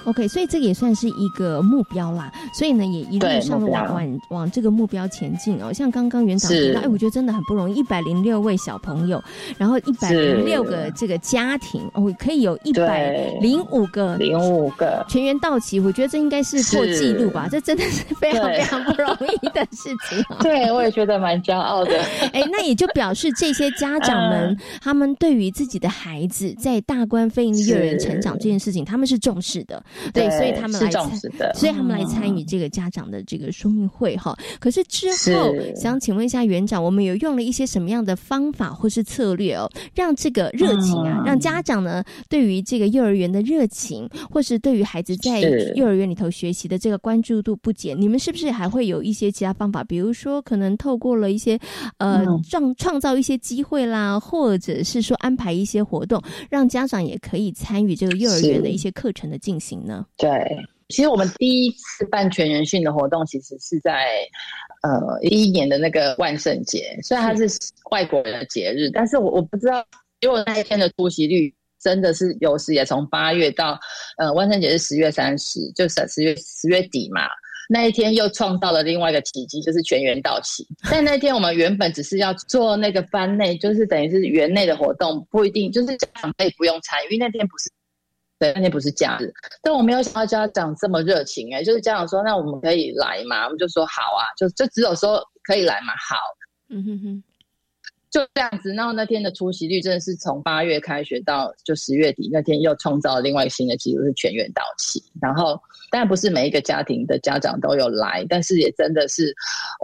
OK，所以这个也算是一个目标啦。所以呢，也一路上往往往这个目标前进哦。像刚刚园长提到，哎，我觉得真的很不容易，一百零六位小朋友，然后一百零六个这个家庭，哦，可以有一百零五个零五个全员到齐，我觉得这应该是破纪录吧？这真的是 非常非常不容易的事情。对，我也觉得蛮骄傲的。哎，那也就表示这些家长们，他们对于自己的孩子在大关飞营利幼儿园成长这件事情，他们是重视的。对，所以他们来参，所以他们来参与这个家长的这个说明会哈。可是之后，想请问一下园长，我们有用了一些什么样的方法或是策略哦，让这个热情啊，让家长呢对于这个幼儿园的热情，或是对于孩子在幼儿园里头学习的这个关注度不减？你们是不是还会有一些其他方法？比如说，可能透过了一些呃创创造一些机会啦，或者是说安排一些活动，让家长也可以参与这个幼儿园的一些课程的进行。对，其实我们第一次办全员训的活动，其实是在呃一一年的那个万圣节，虽然它是外国人的节日，但是我我不知道，因为我那一天的出席率真的是有时也从八月到呃万圣节是十月三十，就是十月十月底嘛，那一天又创造了另外一个奇迹，就是全员到齐。但那天我们原本只是要做那个班内，就是等于是园内的活动，不一定就是家长可以不用参与，因为那天不是。对，那天不是假日，但我没有想到家长这么热情哎，就是家长说那我们可以来嘛，我们就说好啊，就就只有说可以来嘛，好，嗯哼哼，就这样子。然后那天的出席率真的是从八月开学到就十月底那天又创造了另外一个新的记录，是全员到齐。然后当然不是每一个家庭的家长都有来，但是也真的是，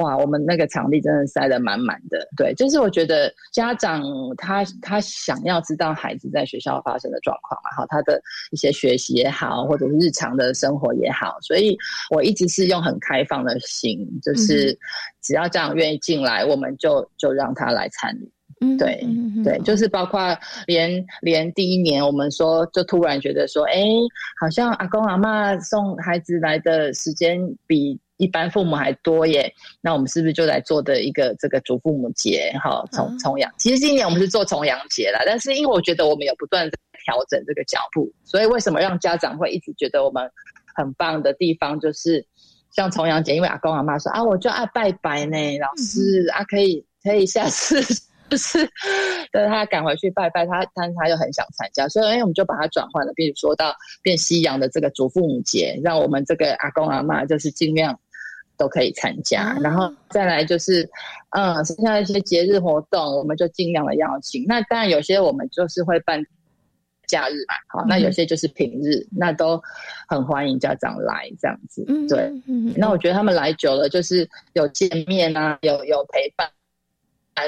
哇，我们那个场地真的塞得满满的。对，就是我觉得家长他他想要知道孩子在学校发生的状况嘛，好，他的一些学习也好，或者是日常的生活也好，所以我一直是用很开放的心，就是只要家长愿意进来，我们就就让他来参与。嗯，对，对，就是包括连连第一年，我们说就突然觉得说，哎，好像阿公阿妈送孩子来的时间比一般父母还多耶，那我们是不是就来做的一个这个祖父母节？哈，重重阳，其实今年我们是做重阳节啦，但是因为我觉得我们有不断调整这个脚步，所以为什么让家长会一直觉得我们很棒的地方，就是像重阳节，因为阿公阿妈说啊，我就爱拜拜呢，老师啊，可以可以下次。就是等他赶回去拜拜，他他他又很想参加，所以哎，我们就把它转换了，比如说到变西洋的这个祖父母节，让我们这个阿公阿妈就是尽量都可以参加，然后再来就是嗯，剩下一些节日活动，我们就尽量的邀请。那当然有些我们就是会办假日嘛，好，那有些就是平日，那都很欢迎家长来这样子。对，那我觉得他们来久了，就是有见面啊，有有陪伴。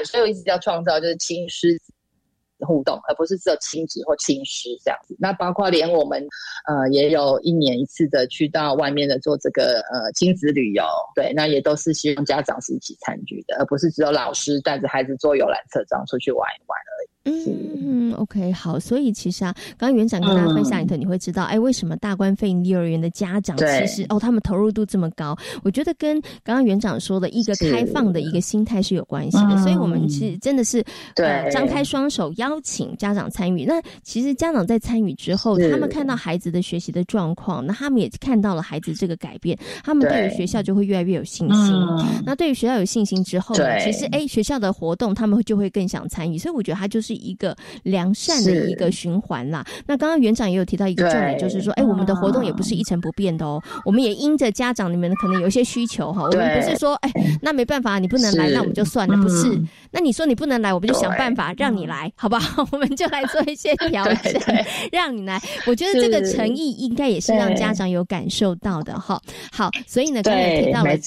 所以我一直叫创造就是亲师互动，而不是只有亲子或亲师这样子。那包括连我们呃也有一年一次的去到外面的做这个呃亲子旅游，对，那也都是希望家长是一起参与的，而不是只有老师带着孩子坐游览车这样出去玩一玩而已。嗯，OK，好，所以其实啊，刚刚园长跟大家分享一头，你会知道，哎，为什么大关费幼儿园的家长其实哦，他们投入度这么高？我觉得跟刚刚园长说的一个开放的一个心态是有关系的。所以，我们其实真的是对张开双手邀请家长参与。那其实家长在参与之后，他们看到孩子的学习的状况，那他们也看到了孩子这个改变，他们对于学校就会越来越有信心。那对于学校有信心之后，其实哎，学校的活动他们就会更想参与。所以，我觉得他就是。一个良善的一个循环啦。那刚刚园长也有提到一个重点，就是说，哎，我们的活动也不是一成不变的哦。我们也因着家长你们可能有一些需求哈，我们不是说，哎，那没办法，你不能来，那我们就算了，不是。那你说你不能来，我们就想办法让你来，好不好？我们就来做一些调 整，让你来。我觉得这个诚意应该也是让家长有感受到的哈。好，所以呢，刚才提到了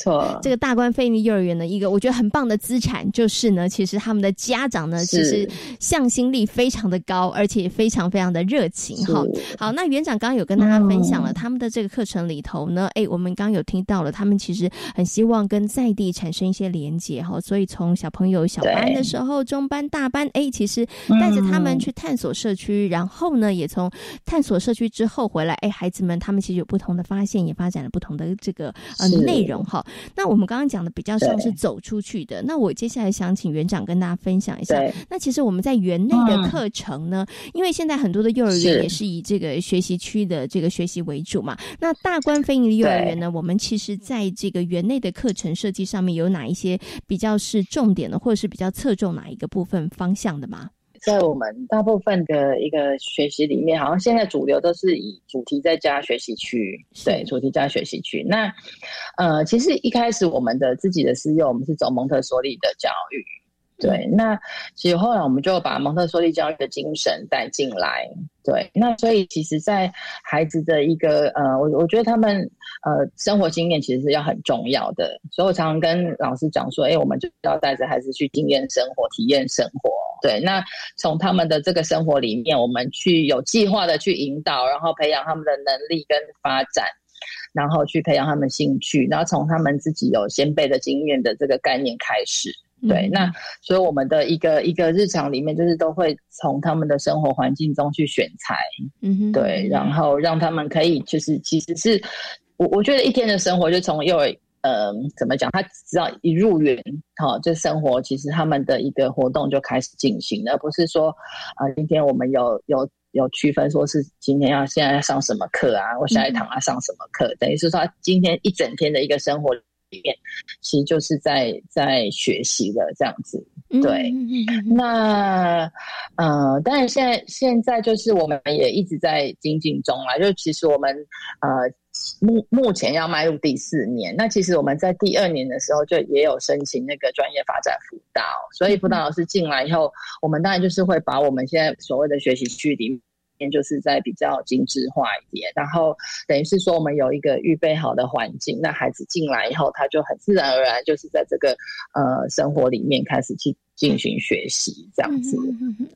这个大关费力幼儿园的一个我觉得很棒的资产，就是呢，其实他们的家长呢，其实向心力非常的高，而且非常非常的热情哈。好，那园长刚刚有跟大家分享了他们的这个课程里头呢，哎，我们刚刚有听到了，他们其实很希望跟在地产生一些连接哈，所以从小朋友小。班的时候，中班、大班，哎，其实带着他们去探索社区，然后呢，也从探索社区之后回来，哎，孩子们他们其实有不同的发现，也发展了不同的这个呃内容哈。那我们刚刚讲的比较像是走出去的，那我接下来想请园长跟大家分享一下。那其实我们在园内的课程呢，因为现在很多的幼儿园也是以这个学习区的这个学习为主嘛。那大关非营利幼儿园呢，我们其实在这个园内的课程设计上面有哪一些比较是重点的，或者是比较侧重哪一个部分方向的吗？在我们大部分的一个学习里面，好像现在主流都是以主题再加学习区，对，主题加学习区。那呃，其实一开始我们的自己的私幼，我们是走蒙特梭利的教育，对。那其实后来我们就把蒙特梭利教育的精神带进来。对，那所以其实，在孩子的一个呃，我我觉得他们呃生活经验其实是要很重要的，所以我常常跟老师讲说，哎，我们就要带着孩子去经验生活、体验生活。对，那从他们的这个生活里面，我们去有计划的去引导，然后培养他们的能力跟发展，然后去培养他们兴趣，然后从他们自己有先辈的经验的这个概念开始。对，那所以我们的一个一个日常里面，就是都会从他们的生活环境中去选材，嗯哼，对，然后让他们可以就是其实是我我觉得一天的生活就从幼儿呃怎么讲，他只要一入园，哈，就生活其实他们的一个活动就开始进行，而不是说啊今天我们有有有区分说是今天要现在要上什么课啊，我下一堂要上什么课，等于是说今天一整天的一个生活。里面其实就是在在学习的这样子，对。那呃，当然现在现在就是我们也一直在精进中啦。就其实我们呃目目前要迈入第四年，那其实我们在第二年的时候就也有申请那个专业发展辅导，所以辅导老师进来以后，我们当然就是会把我们现在所谓的学习区里面就是在比较精致化一点，然后等于是说我们有一个预备好的环境，那孩子进来以后，他就很自然而然就是在这个呃生活里面开始去。进行学习这样子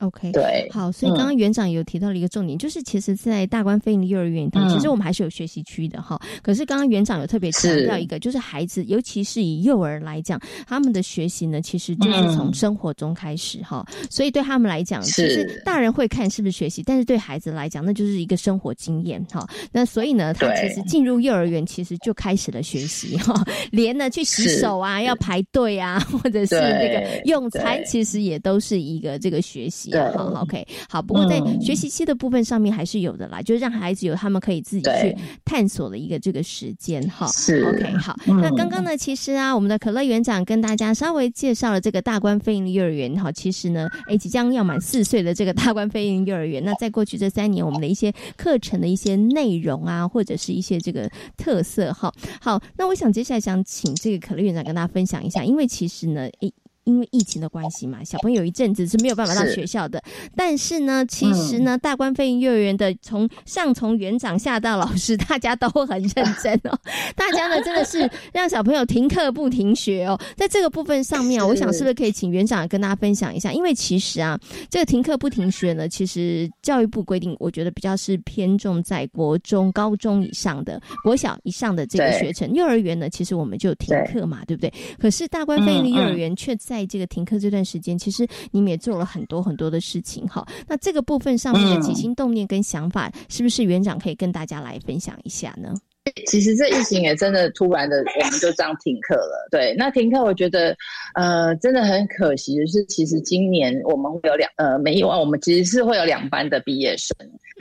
，OK，对，好，所以刚刚园长有提到了一个重点，就是其实，在大关飞营幼儿园里头，其实我们还是有学习区的哈。可是刚刚园长有特别强调一个，就是孩子，尤其是以幼儿来讲，他们的学习呢，其实就是从生活中开始哈。所以对他们来讲，其实大人会看是不是学习，但是对孩子来讲，那就是一个生活经验哈。那所以呢，他其实进入幼儿园，其实就开始了学习哈，连呢去洗手啊，要排队啊，或者是那个用餐。其实也都是一个这个学习，好，OK，好。不过在学习期的部分上面还是有的啦，就是让孩子有他们可以自己去探索的一个这个时间，哈。是 OK，好。那刚刚呢，其实啊，我们的可乐园长跟大家稍微介绍了这个大关飞鹰幼儿园，哈。其实呢，哎，即将要满四岁的这个大关飞鹰幼儿园，那在过去这三年，我们的一些课程的一些内容啊，或者是一些这个特色，哈。好，那我想接下来想请这个可乐园长跟大家分享一下，因为其实呢，诶。因为疫情的关系嘛，小朋友一阵子是没有办法到学校的。但是呢，其实呢，大关飞鹰幼儿园的从上从园长下到老师，大家都很认真哦。大家呢真的是让小朋友停课不停学哦。在这个部分上面，我想是不是可以请园长跟大家分享一下？因为其实啊，这个停课不停学呢，其实教育部规定，我觉得比较是偏重在国中、高中以上的、国小以上的这个学程。幼儿园呢，其实我们就停课嘛，对不对？可是大关飞的幼儿园却在这个停课这段时间，其实你们也做了很多很多的事情哈。那这个部分上面的起心动念跟想法，是不是园长可以跟大家来分享一下呢？其实这疫情也真的突然的，我们就这样停课了。对，那停课我觉得，呃，真的很可惜的是，其实今年我们会有两呃，没有啊，我们其实是会有两班的毕业生。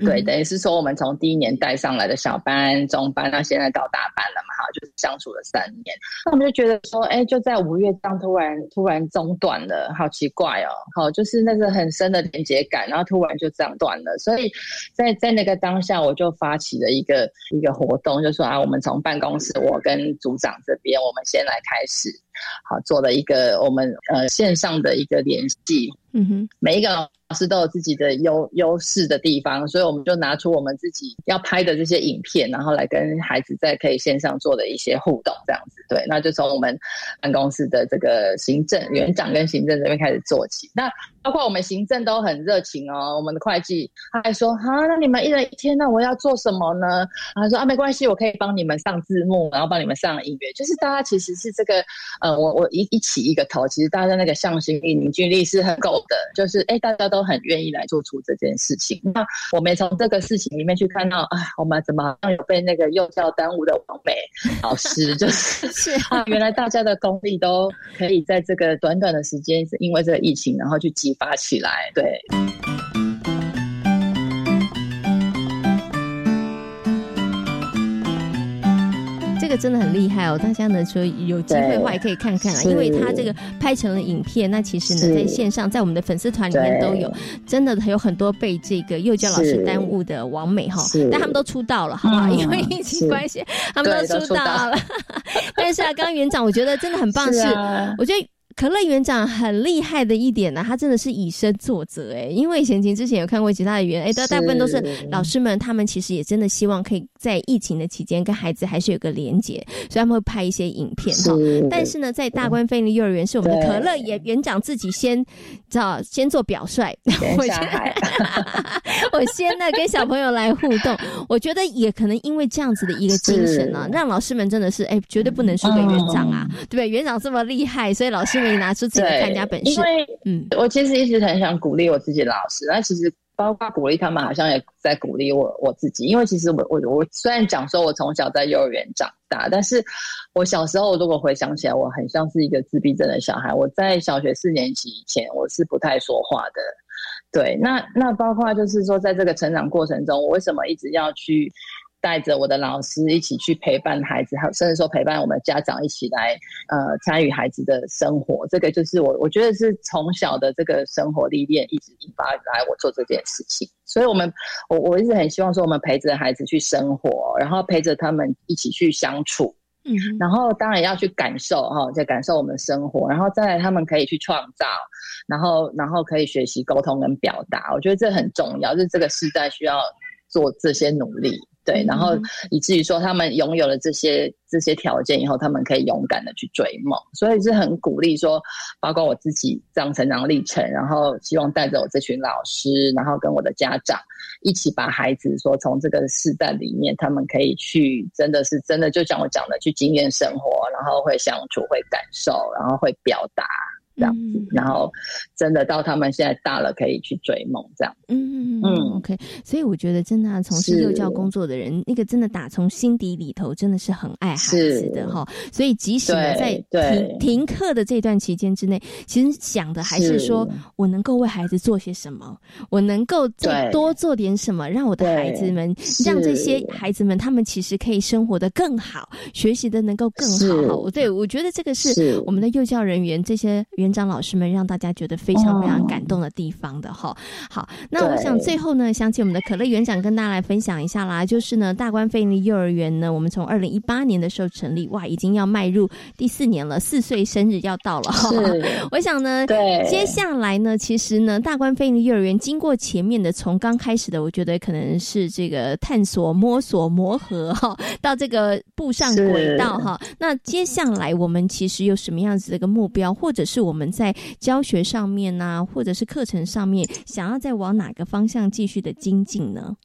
对，等于是说我们从第一年带上来的小班、中班，到现在到大班了嘛，哈，就是相处了三年。那我们就觉得说，哎，就在五月这样突然突然中断了，好奇怪哦，好，就是那个很深的连接感，然后突然就这样断了。所以在在那个当下，我就发起了一个一个活动，就就说啊，我们从办公室，我跟组长这边，我们先来开始，好，做了一个我们呃线上的一个联系，嗯哼，每一个。老师都有自己的优优势的地方，所以我们就拿出我们自己要拍的这些影片，然后来跟孩子在可以线上做的一些互动，这样子。对，那就从我们办公室的这个行政园长跟行政这边开始做起。那包括我们行政都很热情哦。我们的会计他还说：“哈，那你们一人一天，那我要做什么呢？”他说：“啊，没关系，我可以帮你们上字幕，然后帮你们上音乐。”就是大家其实是这个，呃，我我一一起一个头，其实大家那个向心力、凝聚力是很够的。就是哎，大家都。很愿意来做出这件事情。那我们从这个事情里面去看到，哎，我们怎么好像有被那个幼教耽误的王美老师，就是 是啊，原来大家的功力都可以在这个短短的时间，是因为这个疫情，然后去激发起来，对。个真的很厉害哦！大家呢说有机会的话也可以看看啊，因为他这个拍成了影片，那其实呢在线上在我们的粉丝团里面都有，真的有很多被这个幼教老师耽误的王美哈，但他们都出道了，好不好？因为疫情关系，他们都出道了。但是啊，刚刚园长我觉得真的很棒，是我觉得。可乐园长很厉害的一点呢，他真的是以身作则哎，因为贤琴之前有看过其他的园，哎，大大部分都是老师们，他们其实也真的希望可以在疫情的期间跟孩子还是有个连结，所以他们会拍一些影片哈。但是呢，在大关飞利幼儿园是我们的可乐园园长自己先，知道先做表率，我先 我先呢跟小朋友来互动，我觉得也可能因为这样子的一个精神呢，让老师们真的是哎，绝对不能输给园长啊，对不对？园长这么厉害，所以老师们。你拿出自己的看家本事，因为嗯，我其实一直很想鼓励我自己的老师，那其实包括鼓励他们，好像也在鼓励我我自己。因为其实我我我虽然讲说我从小在幼儿园长大，但是我小时候如果回想起来，我很像是一个自闭症的小孩。我在小学四年级以前，我是不太说话的。对，那那包括就是说，在这个成长过程中，我为什么一直要去？带着我的老师一起去陪伴孩子，还有甚至说陪伴我们家长一起来，呃，参与孩子的生活。这个就是我，我觉得是从小的这个生活历练，一直引发来我做这件事情。所以，我们我我一直很希望说，我们陪着孩子去生活，然后陪着他们一起去相处。嗯，然后当然要去感受哈，在感受我们的生活，然后再来他们可以去创造，然后然后可以学习沟通跟表达，我觉得这很重要，就是这个时代需要做这些努力。对，然后以至于说他们拥有了这些这些条件以后，他们可以勇敢的去追梦，所以是很鼓励说，包括我自己这样成长历程，然后希望带着我这群老师，然后跟我的家长一起把孩子说从这个世代里面，他们可以去真的是真的就像我讲的去经验生活，然后会相处，会感受，然后会表达。这样子，然后真的到他们现在大了，可以去追梦这样。嗯嗯嗯，OK。所以我觉得，真的从事幼教工作的人，那个真的打从心底里头，真的是很爱孩子的哈。所以即使呢，在停停课的这段期间之内，其实想的还是说我能够为孩子做些什么，我能够再多做点什么，让我的孩子们，让这些孩子们，他们其实可以生活的更好，学习的能够更好。对，我觉得这个是我们的幼教人员这些原。园长老师们让大家觉得非常非常感动的地方的哈，好，那我想最后呢，想请我们的可乐园长跟大家来分享一下啦，就是呢，大关费力幼儿园呢，我们从二零一八年的时候成立，哇，已经要迈入第四年了，四岁生日要到了哈。我想呢，对，接下来呢，其实呢，大关费力幼儿园经过前面的从刚开始的，我觉得可能是这个探索、摸索、磨合哈，到这个步上轨道哈。那接下来我们其实有什么样子的一个目标，或者是我们。我们在教学上面呢，或者是课程上面，想要再往哪个方向继续的精进呢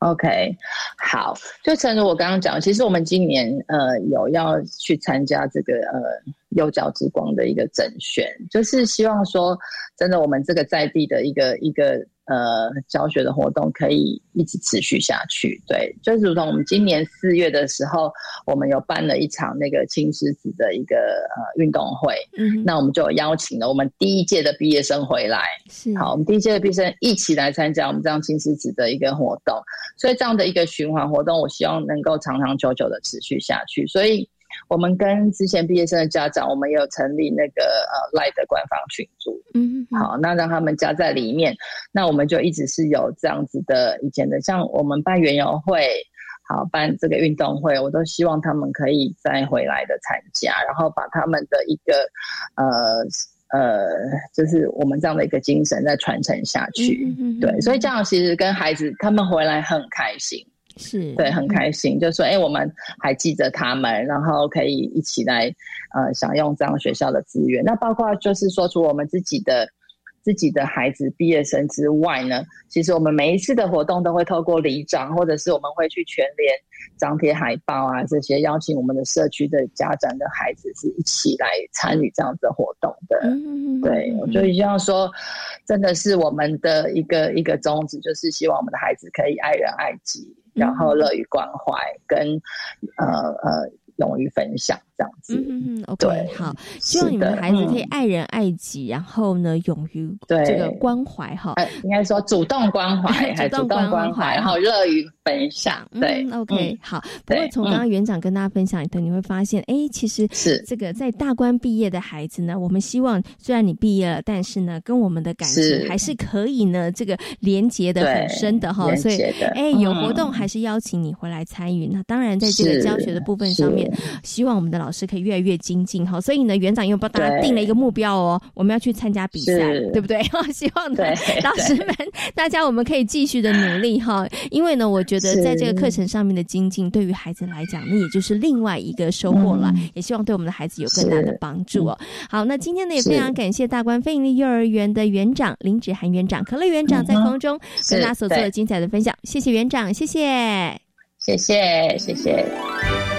？OK，好，就正如我刚刚讲，其实我们今年呃有要去参加这个呃幼教之光的一个整选，就是希望说，真的我们这个在地的一个一个。呃，教学的活动可以一直持续下去。对，就是如同我们今年四月的时候，我们有办了一场那个青狮子的一个呃运动会。嗯，那我们就邀请了我们第一届的毕业生回来。是，好，我们第一届的毕业生一起来参加我们这样青狮子的一个活动。所以这样的一个循环活动，我希望能够长长久久的持续下去。所以。我们跟之前毕业生的家长，我们也有成立那个呃赖的官方群组，嗯，好，那让他们加在里面，那我们就一直是有这样子的以前的，像我们办园游会，好办这个运动会，我都希望他们可以再回来的参加，然后把他们的一个呃呃，就是我们这样的一个精神再传承下去，对，所以这样其实跟孩子他们回来很开心。是对，很开心，就说哎，我们还记得他们，然后可以一起来呃享用这样学校的资源。那包括就是说，除我们自己的自己的孩子毕业生之外呢，其实我们每一次的活动都会透过里长，或者是我们会去全联张贴海报啊，这些邀请我们的社区的家长的孩子是一起来参与这样子的活动的。嗯对，我就希望说，真的是我们的一个一个宗旨，就是希望我们的孩子可以爱人爱己。然后乐于关怀，跟呃呃。勇于分享这样子，嗯嗯，OK，好，希望你们的孩子可以爱人爱己，然后呢，勇于这个关怀哈，应该说 主动关怀，主动关怀，然后乐于分享，对，OK，好。不过从刚刚园长跟大家分享的，你会发现，哎，其实是。这个在大关毕业的孩子呢，我们希望虽然你毕业了，但是呢，跟我们的感情还是可以呢，这个连接的很深的哈，所以，哎，有活动还是邀请你回来参与。那当然，在这个教学的部分上面。希望我们的老师可以越来越精进哈，所以呢，园长又帮大家定了一个目标哦，我们要去参加比赛，对不对？希望呢，老师们大家我们可以继续的努力哈，因为呢，我觉得在这个课程上面的精进，对于孩子来讲，那也就是另外一个收获了，也希望对我们的孩子有更大的帮助哦。好，那今天呢，也非常感谢大关非营利幼儿园的园长林芷涵园长、可乐园长在空中跟大家所做的精彩的分享，谢谢园长，谢谢，谢谢，谢谢。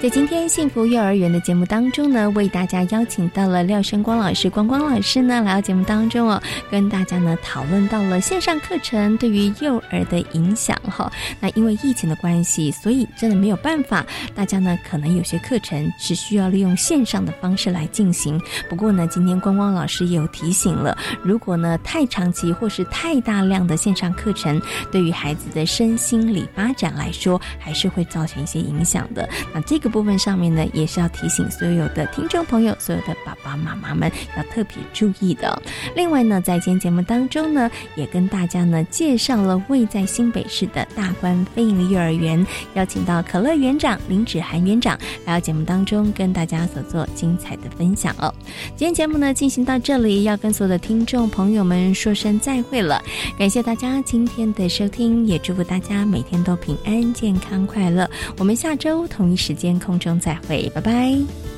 在今天幸福幼儿园的节目当中呢，为大家邀请到了廖生光老师，光光老师呢来到节目当中哦，跟大家呢讨论到了线上课程对于幼儿的影响哈。那因为疫情的关系，所以真的没有办法，大家呢可能有些课程是需要利用线上的方式来进行。不过呢，今天光光老师也有提醒了，如果呢太长期或是太大量的线上课程，对于孩子的身心理发展来说，还是会造成一些影响的。那这个。部分上面呢，也是要提醒所有的听众朋友、所有的爸爸妈妈们要特别注意的。另外呢，在今天节目当中呢，也跟大家呢介绍了位在新北市的大关非营幼儿园，邀请到可乐园长林芷涵园长来到节目当中跟大家所做精彩的分享哦。今天节目呢进行到这里，要跟所有的听众朋友们说声再会了。感谢大家今天的收听，也祝福大家每天都平安、健康、快乐。我们下周同一时间空中再会，拜拜。